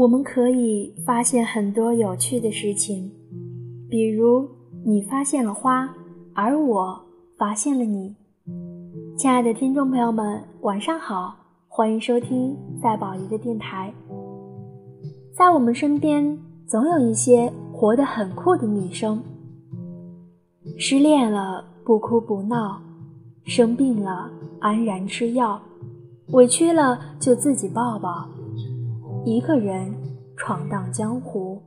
我们可以发现很多有趣的事情，比如你发现了花，而我发现了你。亲爱的听众朋友们，晚上好，欢迎收听赛宝仪的电台。在我们身边，总有一些活得很酷的女生。失恋了不哭不闹，生病了安然吃药，委屈了就自己抱抱。一个人闯荡江湖，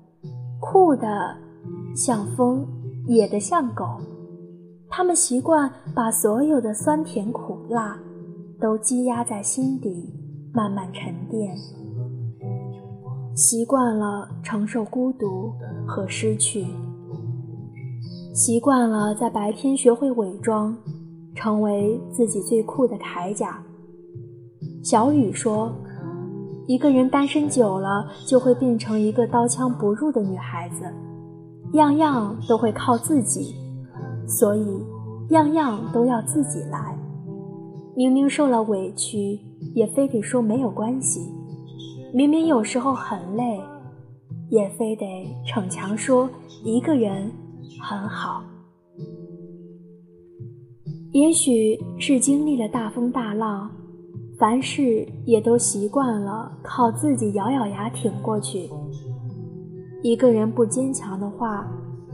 酷的像风，野的像狗。他们习惯把所有的酸甜苦辣都积压在心底，慢慢沉淀。习惯了承受孤独和失去，习惯了在白天学会伪装，成为自己最酷的铠甲。小雨说。一个人单身久了，就会变成一个刀枪不入的女孩子，样样都会靠自己，所以样样都要自己来。明明受了委屈，也非得说没有关系；明明有时候很累，也非得逞强说一个人很好。也许是经历了大风大浪。凡事也都习惯了靠自己咬咬牙挺过去。一个人不坚强的话，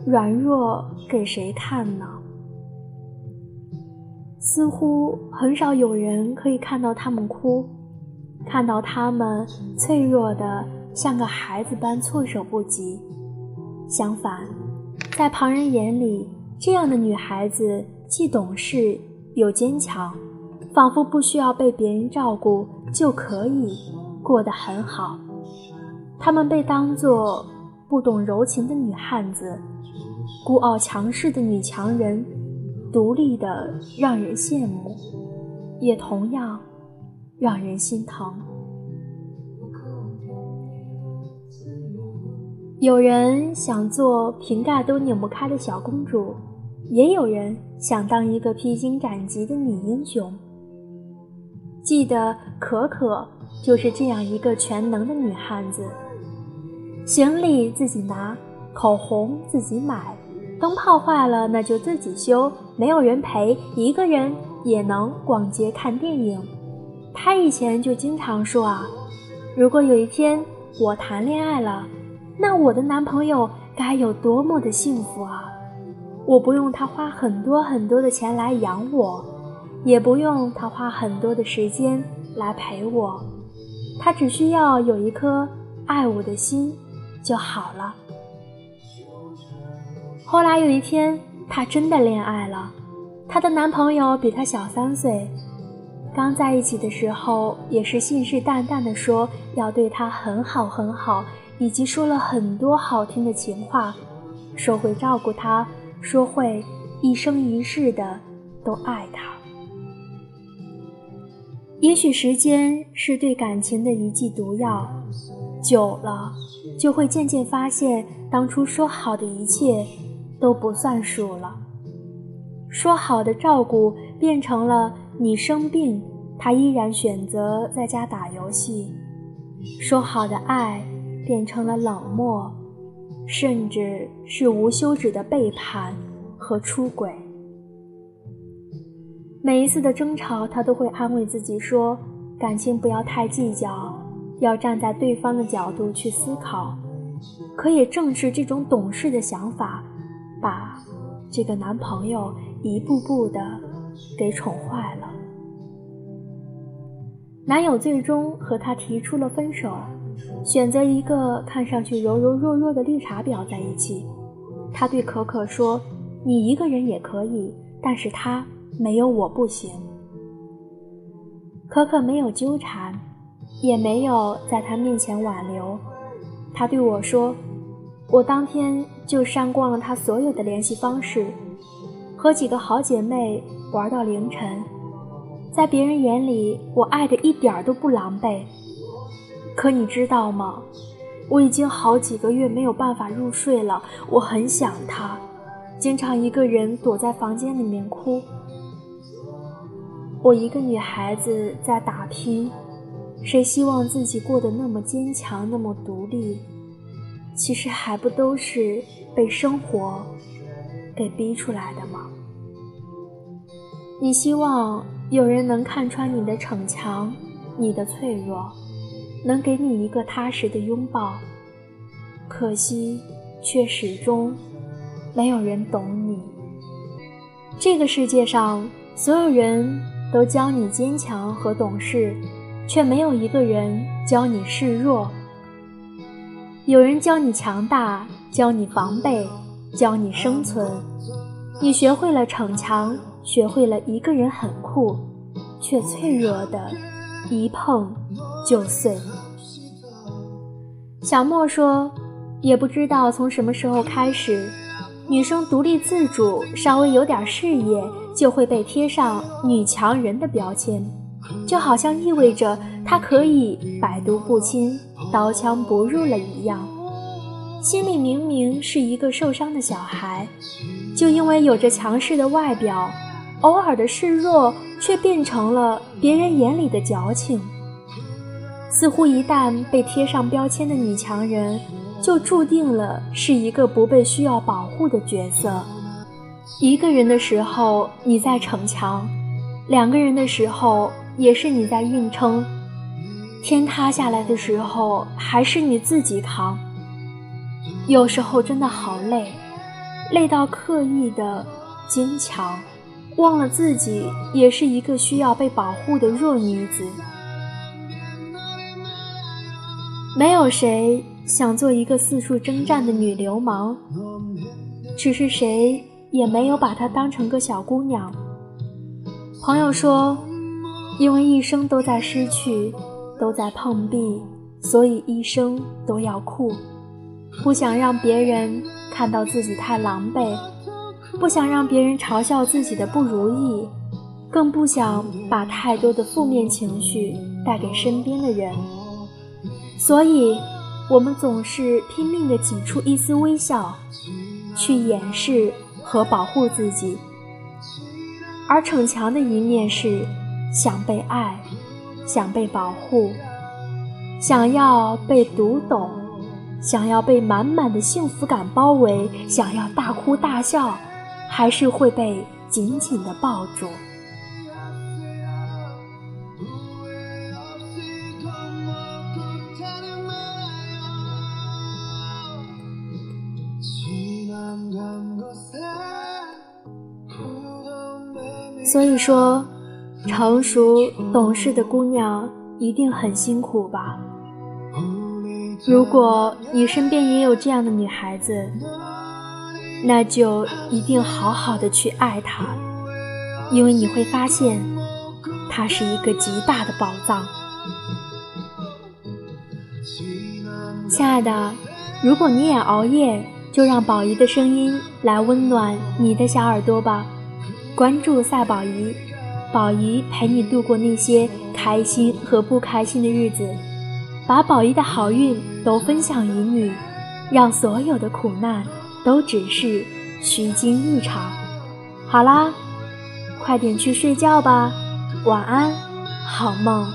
软弱给谁看呢？似乎很少有人可以看到他们哭，看到他们脆弱的像个孩子般措手不及。相反，在旁人眼里，这样的女孩子既懂事又坚强。仿佛不需要被别人照顾就可以过得很好，他们被当作不懂柔情的女汉子，孤傲强势的女强人，独立的让人羡慕，也同样让人心疼。有人想做瓶盖都拧不开的小公主，也有人想当一个披荆斩棘的女英雄。记得可可就是这样一个全能的女汉子，行李自己拿，口红自己买，灯泡坏了那就自己修，没有人陪，一个人也能逛街看电影。她以前就经常说啊，如果有一天我谈恋爱了，那我的男朋友该有多么的幸福啊！我不用他花很多很多的钱来养我。也不用他花很多的时间来陪我，他只需要有一颗爱我的心就好了。后来有一天，她真的恋爱了，她的男朋友比她小三岁，刚在一起的时候也是信誓旦旦的说要对她很好很好，以及说了很多好听的情话，说会照顾她，说会一生一世的都爱她。也许时间是对感情的一剂毒药，久了就会渐渐发现，当初说好的一切都不算数了。说好的照顾变成了你生病，他依然选择在家打游戏；说好的爱变成了冷漠，甚至是无休止的背叛和出轨。每一次的争吵，他都会安慰自己说：“感情不要太计较，要站在对方的角度去思考。”可也正是这种懂事的想法，把这个男朋友一步步的给宠坏了。男友最终和她提出了分手，选择一个看上去柔柔弱弱的绿茶婊在一起。他对可可说：“你一个人也可以，但是他。”没有我不行。可可没有纠缠，也没有在他面前挽留。他对我说：“我当天就删光了他所有的联系方式，和几个好姐妹玩到凌晨。在别人眼里，我爱的一点都不狼狈。可你知道吗？我已经好几个月没有办法入睡了。我很想他，经常一个人躲在房间里面哭。”我一个女孩子在打拼，谁希望自己过得那么坚强，那么独立？其实还不都是被生活给逼出来的吗？你希望有人能看穿你的逞强，你的脆弱，能给你一个踏实的拥抱。可惜，却始终没有人懂你。这个世界上，所有人都教你坚强和懂事，却没有一个人教你示弱。有人教你强大，教你防备，教你生存，你学会了逞强。学会了一个人很酷，却脆弱的，一碰就碎。小莫说，也不知道从什么时候开始，女生独立自主，稍微有点事业，就会被贴上女强人的标签，就好像意味着她可以百毒不侵、刀枪不入了一样。心里明明是一个受伤的小孩，就因为有着强势的外表。偶尔的示弱，却变成了别人眼里的矫情。似乎一旦被贴上标签的女强人，就注定了是一个不被需要保护的角色。一个人的时候你在逞强，两个人的时候也是你在硬撑。天塌下来的时候，还是你自己扛。有时候真的好累，累到刻意的坚强。忘了自己也是一个需要被保护的弱女子，没有谁想做一个四处征战的女流氓，只是谁也没有把她当成个小姑娘。朋友说，因为一生都在失去，都在碰壁，所以一生都要酷，不想让别人看到自己太狼狈。不想让别人嘲笑自己的不如意，更不想把太多的负面情绪带给身边的人，所以，我们总是拼命地挤出一丝微笑，去掩饰和保护自己。而逞强的一面是想被爱，想被保护，想要被读懂，想要被满满的幸福感包围，想要大哭大笑。还是会被紧紧的抱住。所以说，成熟懂事的姑娘一定很辛苦吧？如果你身边也有这样的女孩子。那就一定好好的去爱她，因为你会发现，她是一个极大的宝藏。亲爱的，如果你也熬夜，就让宝仪的声音来温暖你的小耳朵吧。关注赛宝仪，宝仪陪你度过那些开心和不开心的日子，把宝仪的好运都分享于你，让所有的苦难。都只是虚惊一场。好啦，快点去睡觉吧，晚安，好梦。